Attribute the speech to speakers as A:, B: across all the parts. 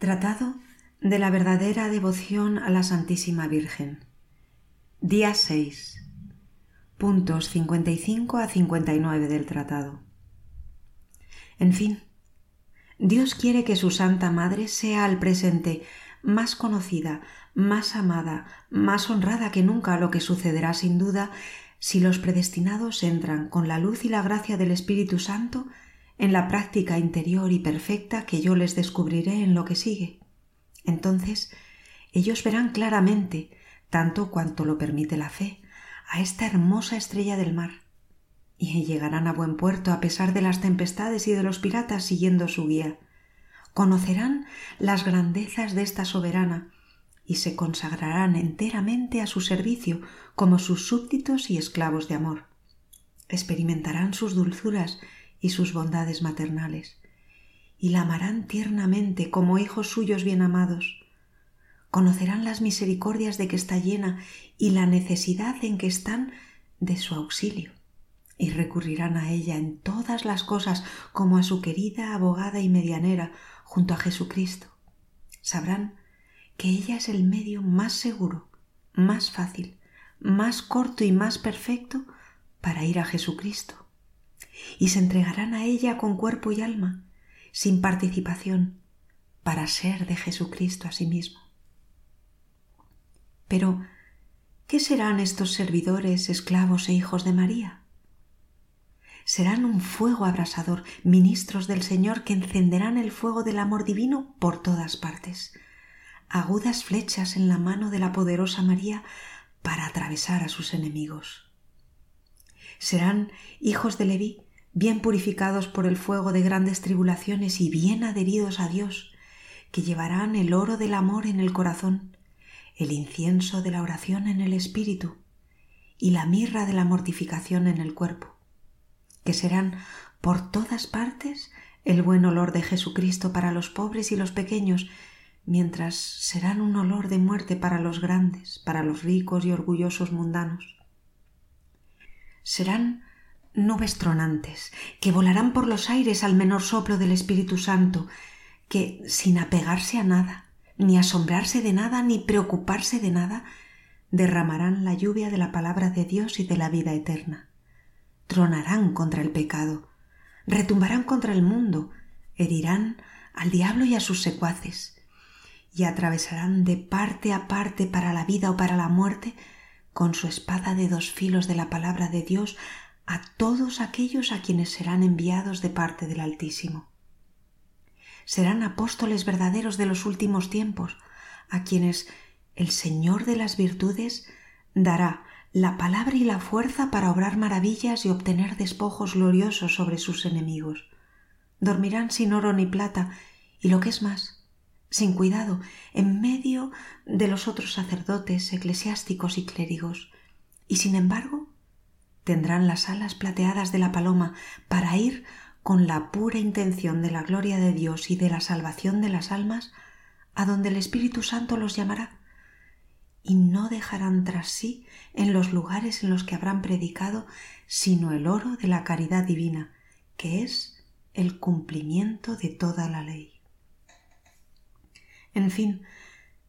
A: Tratado de la verdadera devoción a la Santísima Virgen. Día 6. Puntos 55 a 59 del tratado. En fin, Dios quiere que su Santa Madre sea al presente más conocida, más amada, más honrada que nunca, lo que sucederá sin duda si los predestinados entran con la luz y la gracia del Espíritu Santo en la práctica interior y perfecta que yo les descubriré en lo que sigue. Entonces ellos verán claramente, tanto cuanto lo permite la fe, a esta hermosa estrella del mar, y llegarán a buen puerto a pesar de las tempestades y de los piratas siguiendo su guía. Conocerán las grandezas de esta soberana y se consagrarán enteramente a su servicio como sus súbditos y esclavos de amor. Experimentarán sus dulzuras y sus bondades maternales, y la amarán tiernamente como hijos suyos bien amados. Conocerán las misericordias de que está llena y la necesidad en que están de su auxilio, y recurrirán a ella en todas las cosas como a su querida abogada y medianera junto a Jesucristo. Sabrán que ella es el medio más seguro, más fácil, más corto y más perfecto para ir a Jesucristo y se entregarán a ella con cuerpo y alma, sin participación, para ser de Jesucristo a sí mismo. Pero, ¿qué serán estos servidores, esclavos e hijos de María? Serán un fuego abrasador, ministros del Señor que encenderán el fuego del amor divino por todas partes, agudas flechas en la mano de la poderosa María para atravesar a sus enemigos. Serán hijos de Leví, bien purificados por el fuego de grandes tribulaciones y bien adheridos a Dios, que llevarán el oro del amor en el corazón, el incienso de la oración en el espíritu y la mirra de la mortificación en el cuerpo, que serán por todas partes el buen olor de Jesucristo para los pobres y los pequeños, mientras serán un olor de muerte para los grandes, para los ricos y orgullosos mundanos. Serán nubes tronantes, que volarán por los aires al menor soplo del Espíritu Santo, que, sin apegarse a nada, ni asombrarse de nada, ni preocuparse de nada, derramarán la lluvia de la palabra de Dios y de la vida eterna. Tronarán contra el pecado, retumbarán contra el mundo, herirán al diablo y a sus secuaces, y atravesarán de parte a parte para la vida o para la muerte con su espada de dos filos de la palabra de Dios a todos aquellos a quienes serán enviados de parte del Altísimo. Serán apóstoles verdaderos de los últimos tiempos, a quienes el Señor de las virtudes dará la palabra y la fuerza para obrar maravillas y obtener despojos gloriosos sobre sus enemigos. Dormirán sin oro ni plata, y lo que es más, sin cuidado, en medio de los otros sacerdotes, eclesiásticos y clérigos, y sin embargo tendrán las alas plateadas de la paloma para ir con la pura intención de la gloria de Dios y de la salvación de las almas a donde el Espíritu Santo los llamará, y no dejarán tras sí en los lugares en los que habrán predicado sino el oro de la caridad divina, que es el cumplimiento de toda la ley. En fin,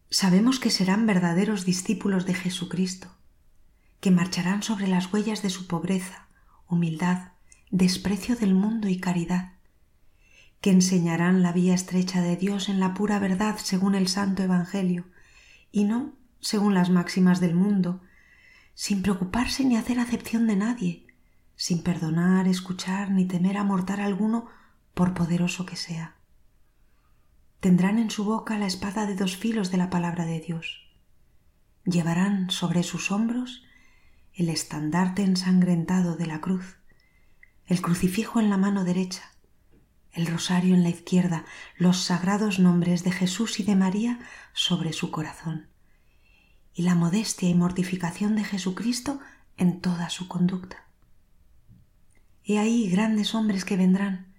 A: sabemos que serán verdaderos discípulos de Jesucristo, que marcharán sobre las huellas de su pobreza, humildad, desprecio del mundo y caridad, que enseñarán la vía estrecha de Dios en la pura verdad según el Santo Evangelio, y no según las máximas del mundo, sin preocuparse ni hacer acepción de nadie, sin perdonar, escuchar ni temer a mortal alguno por poderoso que sea. Tendrán en su boca la espada de dos filos de la palabra de Dios. Llevarán sobre sus hombros el estandarte ensangrentado de la cruz, el crucifijo en la mano derecha, el rosario en la izquierda, los sagrados nombres de Jesús y de María sobre su corazón, y la modestia y mortificación de Jesucristo en toda su conducta. He ahí grandes hombres que vendrán,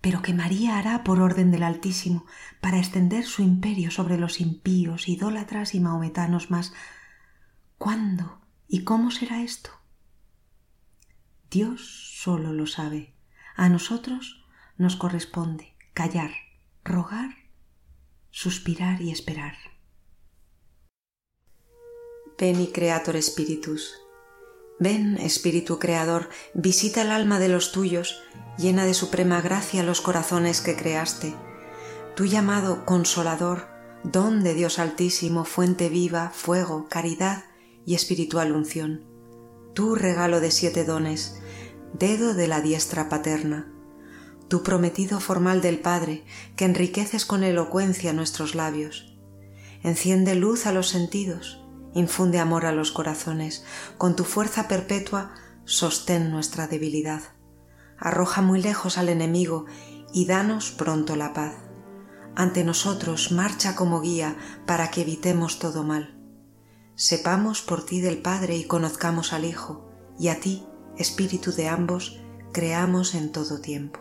A: pero que María hará por orden del Altísimo para extender su imperio sobre los impíos, idólatras y maometanos más. ¿Cuándo ¿Y cómo será esto? Dios solo lo sabe. A nosotros nos corresponde callar, rogar suspirar y esperar. Ven y Creator Spiritus. Ven, Espíritu Creador, visita el alma de los tuyos, llena de suprema gracia los corazones que creaste. Tu llamado Consolador, don de Dios Altísimo, fuente viva, fuego, caridad y espiritual unción. Tu regalo de siete dones, dedo de la diestra paterna. Tu prometido formal del Padre, que enriqueces con elocuencia nuestros labios. Enciende luz a los sentidos, infunde amor a los corazones, con tu fuerza perpetua sostén nuestra debilidad. Arroja muy lejos al enemigo y danos pronto la paz. Ante nosotros marcha como guía para que evitemos todo mal. Sepamos por ti del Padre y conozcamos al Hijo, y a ti, Espíritu de ambos, creamos en todo tiempo.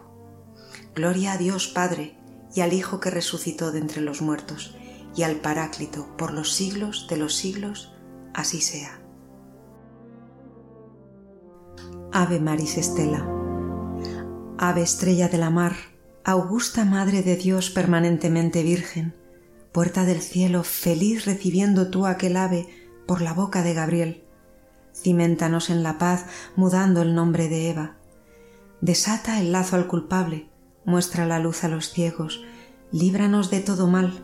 A: Gloria a Dios Padre y al Hijo que resucitó de entre los muertos, y al Paráclito por los siglos de los siglos, así sea. Ave Maris Estela. Ave estrella de la mar, augusta Madre de Dios permanentemente Virgen, puerta del cielo, feliz recibiendo tú aquel ave por la boca de Gabriel. Cimentanos en la paz, mudando el nombre de Eva. Desata el lazo al culpable, muestra la luz a los ciegos, líbranos de todo mal,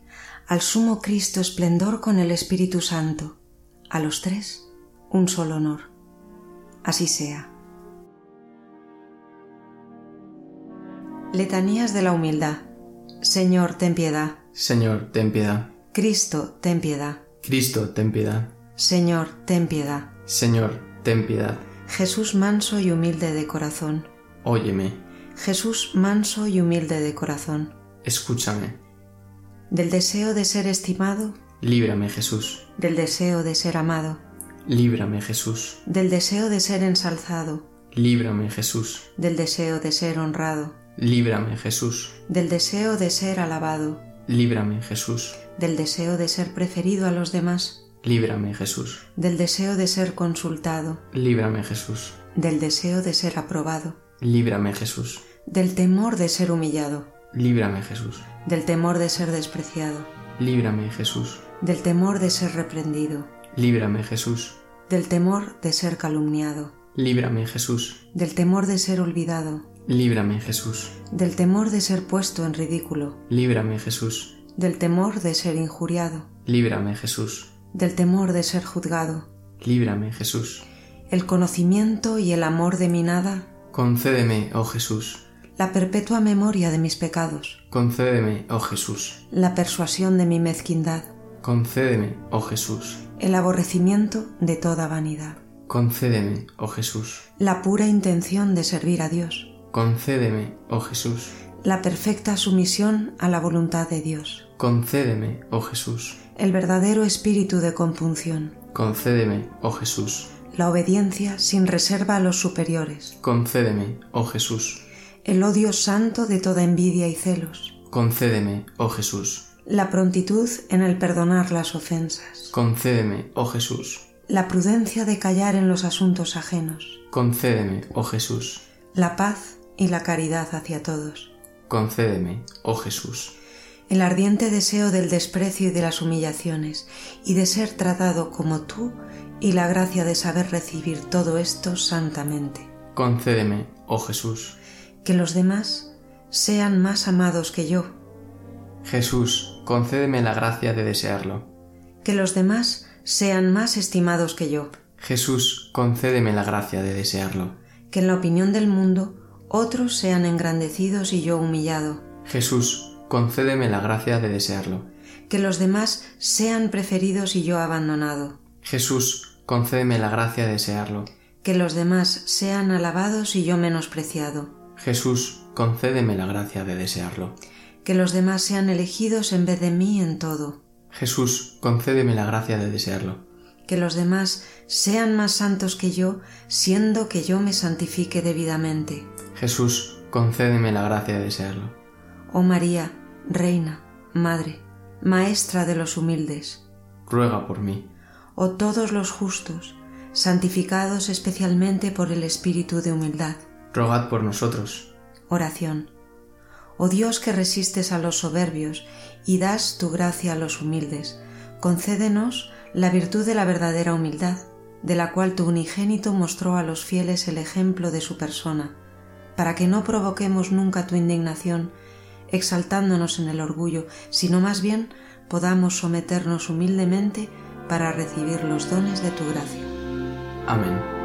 A: al sumo Cristo esplendor con el Espíritu Santo, a los tres un solo honor. Así sea. Letanías de la Humildad. Señor, ten piedad.
B: Señor, ten piedad.
A: Cristo, ten piedad.
B: Cristo, ten piedad.
A: Señor, ten piedad.
B: Señor, ten piedad.
A: Jesús manso y humilde de corazón.
B: Óyeme.
A: Jesús manso y humilde de corazón.
B: Escúchame
A: del deseo de ser estimado,
B: líbrame Jesús,
A: del deseo de ser amado,
B: líbrame Jesús,
A: del deseo de ser ensalzado,
B: líbrame Jesús,
A: del deseo de ser honrado,
B: líbrame Jesús,
A: del deseo de ser alabado,
B: líbrame Jesús,
A: del deseo de ser preferido a los demás,
B: líbrame Jesús,
A: del deseo de ser consultado,
B: líbrame Jesús,
A: del deseo de ser aprobado,
B: líbrame Jesús,
A: del temor de ser humillado,
B: líbrame Jesús,
A: del temor de ser despreciado,
B: líbrame Jesús,
A: del temor de ser reprendido,
B: líbrame Jesús,
A: del temor de ser calumniado,
B: líbrame Jesús,
A: del temor de ser olvidado,
B: líbrame Jesús,
A: del temor de ser puesto en ridículo,
B: líbrame Jesús,
A: del temor de ser injuriado,
B: líbrame Jesús,
A: del temor de ser juzgado,
B: líbrame Jesús,
A: el conocimiento y el amor de mi nada,
B: concédeme, oh Jesús,
A: la perpetua memoria de mis pecados.
B: Concédeme, oh Jesús.
A: La persuasión de mi mezquindad.
B: Concédeme, oh Jesús.
A: El aborrecimiento de toda vanidad.
B: Concédeme, oh Jesús.
A: La pura intención de servir a Dios.
B: Concédeme, oh Jesús.
A: La perfecta sumisión a la voluntad de Dios.
B: Concédeme, oh Jesús.
A: El verdadero espíritu de compunción.
B: Concédeme, oh Jesús.
A: La obediencia sin reserva a los superiores.
B: Concédeme, oh Jesús
A: el odio santo de toda envidia y celos.
B: Concédeme, oh Jesús.
A: La prontitud en el perdonar las ofensas.
B: Concédeme, oh Jesús.
A: La prudencia de callar en los asuntos ajenos.
B: Concédeme, oh Jesús.
A: La paz y la caridad hacia todos.
B: Concédeme, oh Jesús.
A: El ardiente deseo del desprecio y de las humillaciones, y de ser tratado como tú, y la gracia de saber recibir todo esto santamente.
B: Concédeme, oh Jesús
A: que los demás sean más amados que yo.
B: Jesús, concédeme la gracia de desearlo.
A: Que los demás sean más estimados que yo.
B: Jesús, concédeme la gracia de desearlo.
A: Que en la opinión del mundo otros sean engrandecidos y yo humillado.
B: Jesús, concédeme la gracia de desearlo.
A: Que los demás sean preferidos y yo abandonado.
B: Jesús, concédeme la gracia de desearlo.
A: Que los demás sean alabados y yo menospreciado
B: Jesús, concédeme la gracia de desearlo.
A: que los demás sean elegidos en vez de mí en todo.
B: Jesús, concédeme la gracia de desearlo.
A: Que los demás sean más santos que yo, siendo que yo me santifique debidamente.
B: Jesús, concédeme la gracia de desearlo.
A: Oh María, Reina, Madre, Maestra de los humildes,
B: Ruega por mí.
A: oh todos los justos, santificados especialmente por el Espíritu de humildad.
B: Rogad por nosotros.
A: Oración. Oh Dios que resistes a los soberbios y das tu gracia a los humildes, concédenos la virtud de la verdadera humildad, de la cual tu unigénito mostró a los fieles el ejemplo de su persona, para que no provoquemos nunca tu indignación, exaltándonos en el orgullo, sino más bien podamos someternos humildemente para recibir los dones de tu gracia.
B: Amén.